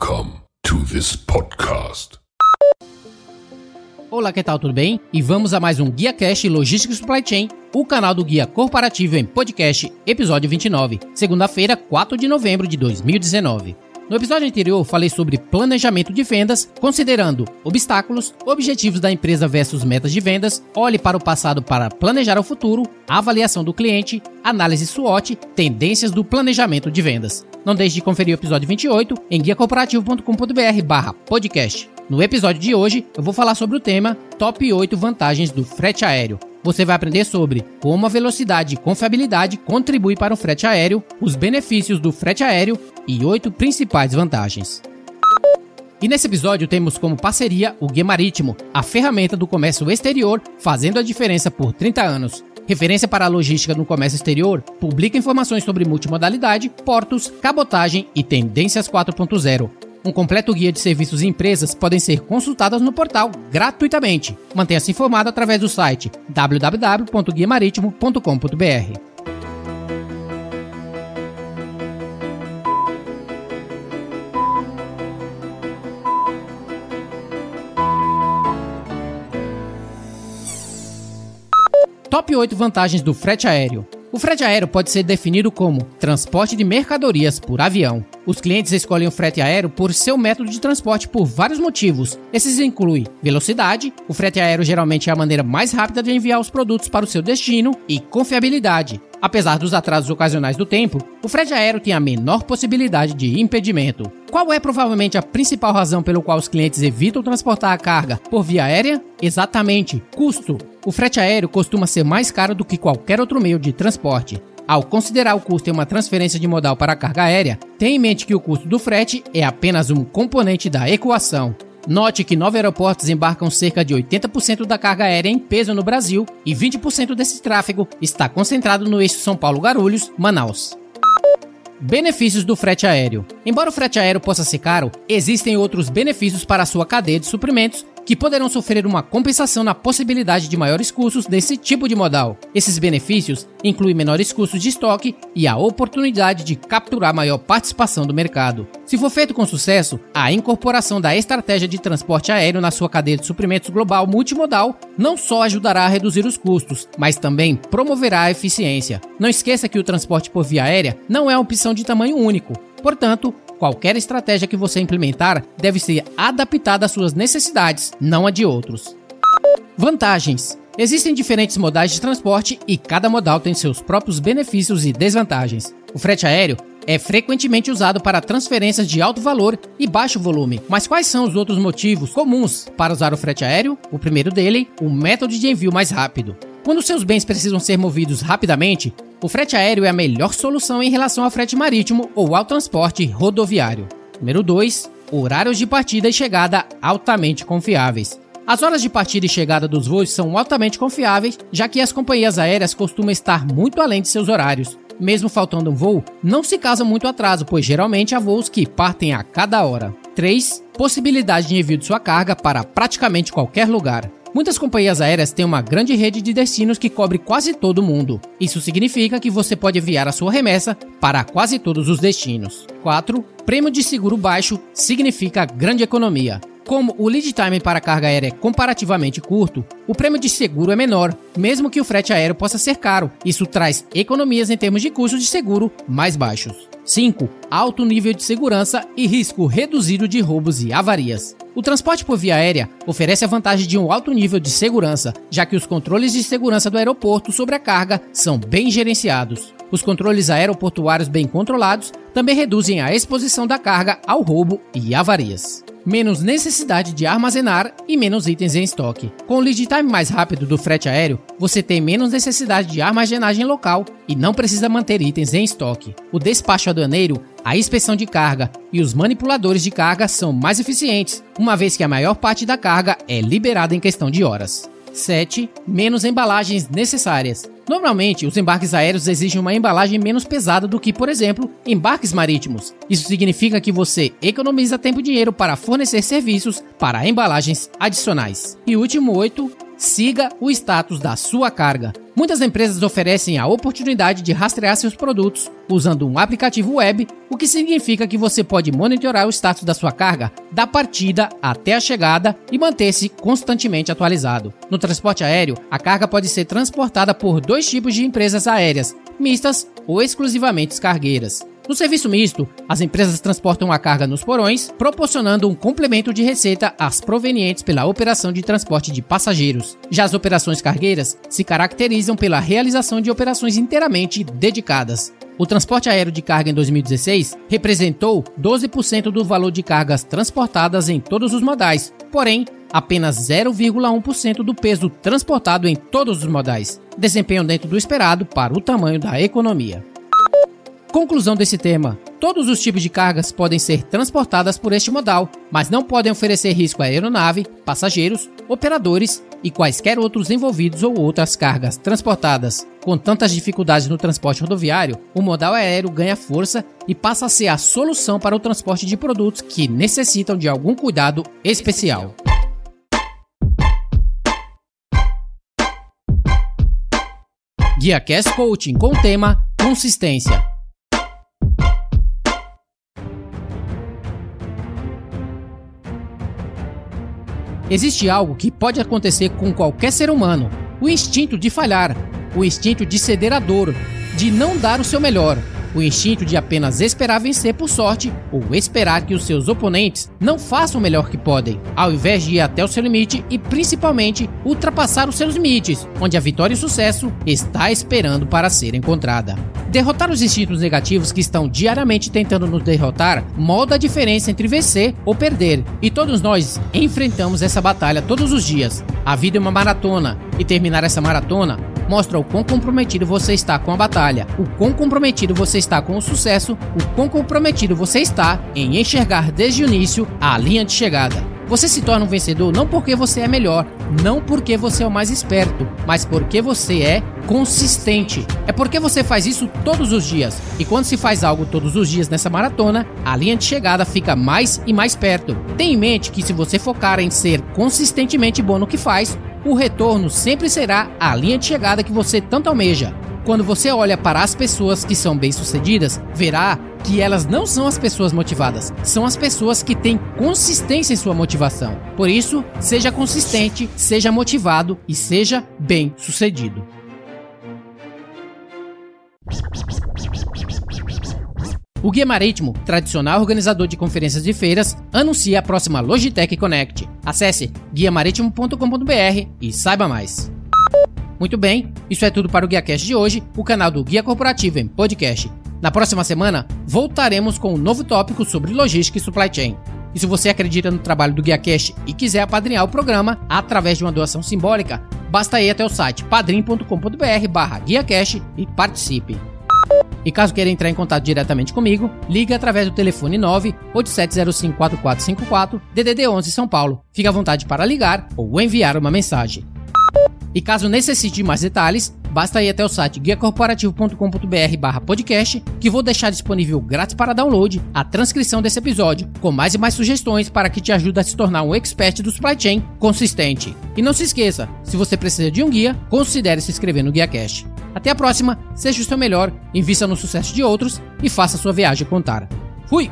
Welcome to this podcast. Olá, que tal? Tudo bem? E vamos a mais um Guia Cash Logística Supply Chain, o canal do Guia Corporativo em Podcast, episódio 29, segunda-feira, 4 de novembro de 2019. No episódio anterior, falei sobre planejamento de vendas, considerando obstáculos, objetivos da empresa versus metas de vendas, olhe para o passado para planejar o futuro, avaliação do cliente, análise SWOT, tendências do planejamento de vendas. Não deixe de conferir o episódio 28 em guiacorporativo.com.br podcast. No episódio de hoje, eu vou falar sobre o tema Top 8 vantagens do frete aéreo. Você vai aprender sobre como a velocidade e confiabilidade contribui para o frete aéreo, os benefícios do frete aéreo e oito principais vantagens. E nesse episódio temos como parceria o Guia Marítimo, a ferramenta do comércio exterior, fazendo a diferença por 30 anos. Referência para a logística no comércio exterior, publica informações sobre multimodalidade, portos, cabotagem e tendências 4.0. Um completo guia de serviços e empresas podem ser consultadas no portal gratuitamente. Mantenha-se informado através do site www.guiamaritimo.com.br. Top 8 vantagens do frete aéreo. O frete aéreo pode ser definido como transporte de mercadorias por avião. Os clientes escolhem o frete aéreo por seu método de transporte por vários motivos. Esses incluem velocidade, o frete aéreo geralmente é a maneira mais rápida de enviar os produtos para o seu destino, e confiabilidade. Apesar dos atrasos ocasionais do tempo, o frete aéreo tem a menor possibilidade de impedimento. Qual é provavelmente a principal razão pelo qual os clientes evitam transportar a carga por via aérea? Exatamente, custo. O frete aéreo costuma ser mais caro do que qualquer outro meio de transporte. Ao considerar o custo em uma transferência de modal para a carga aérea, tenha em mente que o custo do frete é apenas um componente da equação. Note que nove aeroportos embarcam cerca de 80% da carga aérea em peso no Brasil e 20% desse tráfego está concentrado no eixo São Paulo-Guarulhos, Manaus. Benefícios do frete aéreo. Embora o frete aéreo possa ser caro, existem outros benefícios para a sua cadeia de suprimentos que poderão sofrer uma compensação na possibilidade de maiores custos desse tipo de modal. Esses benefícios incluem menores custos de estoque e a oportunidade de capturar maior participação do mercado. Se for feito com sucesso, a incorporação da estratégia de transporte aéreo na sua cadeia de suprimentos global multimodal não só ajudará a reduzir os custos, mas também promoverá a eficiência. Não esqueça que o transporte por via aérea não é uma opção de tamanho único. Portanto, Qualquer estratégia que você implementar deve ser adaptada às suas necessidades, não a de outros. Vantagens: Existem diferentes modais de transporte e cada modal tem seus próprios benefícios e desvantagens. O frete aéreo é frequentemente usado para transferências de alto valor e baixo volume. Mas quais são os outros motivos comuns para usar o frete aéreo? O primeiro dele, o método de envio mais rápido. Quando seus bens precisam ser movidos rapidamente, o frete aéreo é a melhor solução em relação ao frete marítimo ou ao transporte rodoviário. Número 2. Horários de partida e chegada altamente confiáveis. As horas de partida e chegada dos voos são altamente confiáveis, já que as companhias aéreas costumam estar muito além de seus horários. Mesmo faltando um voo, não se causa muito atraso, pois geralmente há voos que partem a cada hora. 3. Possibilidade de envio de sua carga para praticamente qualquer lugar. Muitas companhias aéreas têm uma grande rede de destinos que cobre quase todo o mundo. Isso significa que você pode enviar a sua remessa para quase todos os destinos. 4. Prêmio de seguro baixo significa grande economia. Como o lead time para carga aérea é comparativamente curto, o prêmio de seguro é menor, mesmo que o frete aéreo possa ser caro. Isso traz economias em termos de custos de seguro mais baixos. 5. Alto nível de segurança e risco reduzido de roubos e avarias. O transporte por via aérea oferece a vantagem de um alto nível de segurança, já que os controles de segurança do aeroporto sobre a carga são bem gerenciados. Os controles aeroportuários bem controlados também reduzem a exposição da carga ao roubo e avarias menos necessidade de armazenar e menos itens em estoque. Com o lead time mais rápido do frete aéreo, você tem menos necessidade de armazenagem local e não precisa manter itens em estoque. O despacho aduaneiro, a inspeção de carga e os manipuladores de carga são mais eficientes, uma vez que a maior parte da carga é liberada em questão de horas. 7. Menos embalagens necessárias. Normalmente, os embarques aéreos exigem uma embalagem menos pesada do que, por exemplo, embarques marítimos. Isso significa que você economiza tempo e dinheiro para fornecer serviços para embalagens adicionais. E último 8. Siga o status da sua carga. Muitas empresas oferecem a oportunidade de rastrear seus produtos usando um aplicativo web, o que significa que você pode monitorar o status da sua carga da partida até a chegada e manter-se constantemente atualizado. No transporte aéreo, a carga pode ser transportada por dois tipos de empresas aéreas, mistas ou exclusivamente cargueiras. No serviço misto, as empresas transportam a carga nos porões, proporcionando um complemento de receita às provenientes pela operação de transporte de passageiros. Já as operações cargueiras se caracterizam pela realização de operações inteiramente dedicadas. O transporte aéreo de carga em 2016 representou 12% do valor de cargas transportadas em todos os modais, porém, apenas 0,1% do peso transportado em todos os modais, desempenho dentro do esperado para o tamanho da economia. Conclusão desse tema: todos os tipos de cargas podem ser transportadas por este modal, mas não podem oferecer risco à aeronave, passageiros, operadores e quaisquer outros envolvidos ou outras cargas transportadas. Com tantas dificuldades no transporte rodoviário, o modal aéreo ganha força e passa a ser a solução para o transporte de produtos que necessitam de algum cuidado especial. Guia Cast Coaching com o tema Consistência. Existe algo que pode acontecer com qualquer ser humano: o instinto de falhar, o instinto de ceder à dor, de não dar o seu melhor, o instinto de apenas esperar vencer por sorte ou esperar que os seus oponentes não façam o melhor que podem, ao invés de ir até o seu limite e principalmente ultrapassar os seus limites, onde a vitória e o sucesso está esperando para ser encontrada. Derrotar os instintos negativos que estão diariamente tentando nos derrotar molda a diferença entre vencer ou perder, e todos nós enfrentamos essa batalha todos os dias. A vida é uma maratona, e terminar essa maratona mostra o quão comprometido você está com a batalha, o quão comprometido você está com o sucesso, o quão comprometido você está em enxergar desde o início a linha de chegada. Você se torna um vencedor não porque você é melhor, não porque você é o mais esperto, mas porque você é consistente. É porque você faz isso todos os dias. E quando se faz algo todos os dias nessa maratona, a linha de chegada fica mais e mais perto. Tenha em mente que se você focar em ser consistentemente bom no que faz, o retorno sempre será a linha de chegada que você tanto almeja. Quando você olha para as pessoas que são bem-sucedidas, verá que elas não são as pessoas motivadas, são as pessoas que têm consistência em sua motivação. Por isso, seja consistente, seja motivado e seja bem-sucedido. O Guia Marítimo, tradicional organizador de conferências e feiras, anuncia a próxima Logitech Connect. Acesse guiamaritimo.com.br e saiba mais. Muito bem, isso é tudo para o GuiaCast de hoje, o canal do Guia Corporativo em podcast. Na próxima semana, voltaremos com um novo tópico sobre logística e supply chain. E se você acredita no trabalho do GuiaCast e quiser apadrinhar o programa através de uma doação simbólica, basta ir até o site padrim.com.br barra GuiaCast e participe. E caso queira entrar em contato diretamente comigo, ligue através do telefone 987054454 DDD 11 São Paulo. Fique à vontade para ligar ou enviar uma mensagem. E caso necessite de mais detalhes, basta ir até o site guiacorporativo.com.br barra podcast, que vou deixar disponível grátis para download a transcrição desse episódio, com mais e mais sugestões para que te ajude a se tornar um expert do supply chain consistente. E não se esqueça, se você precisa de um guia, considere se inscrever no GuiaCast. Até a próxima, seja o seu melhor, invista no sucesso de outros e faça sua viagem contar. Fui!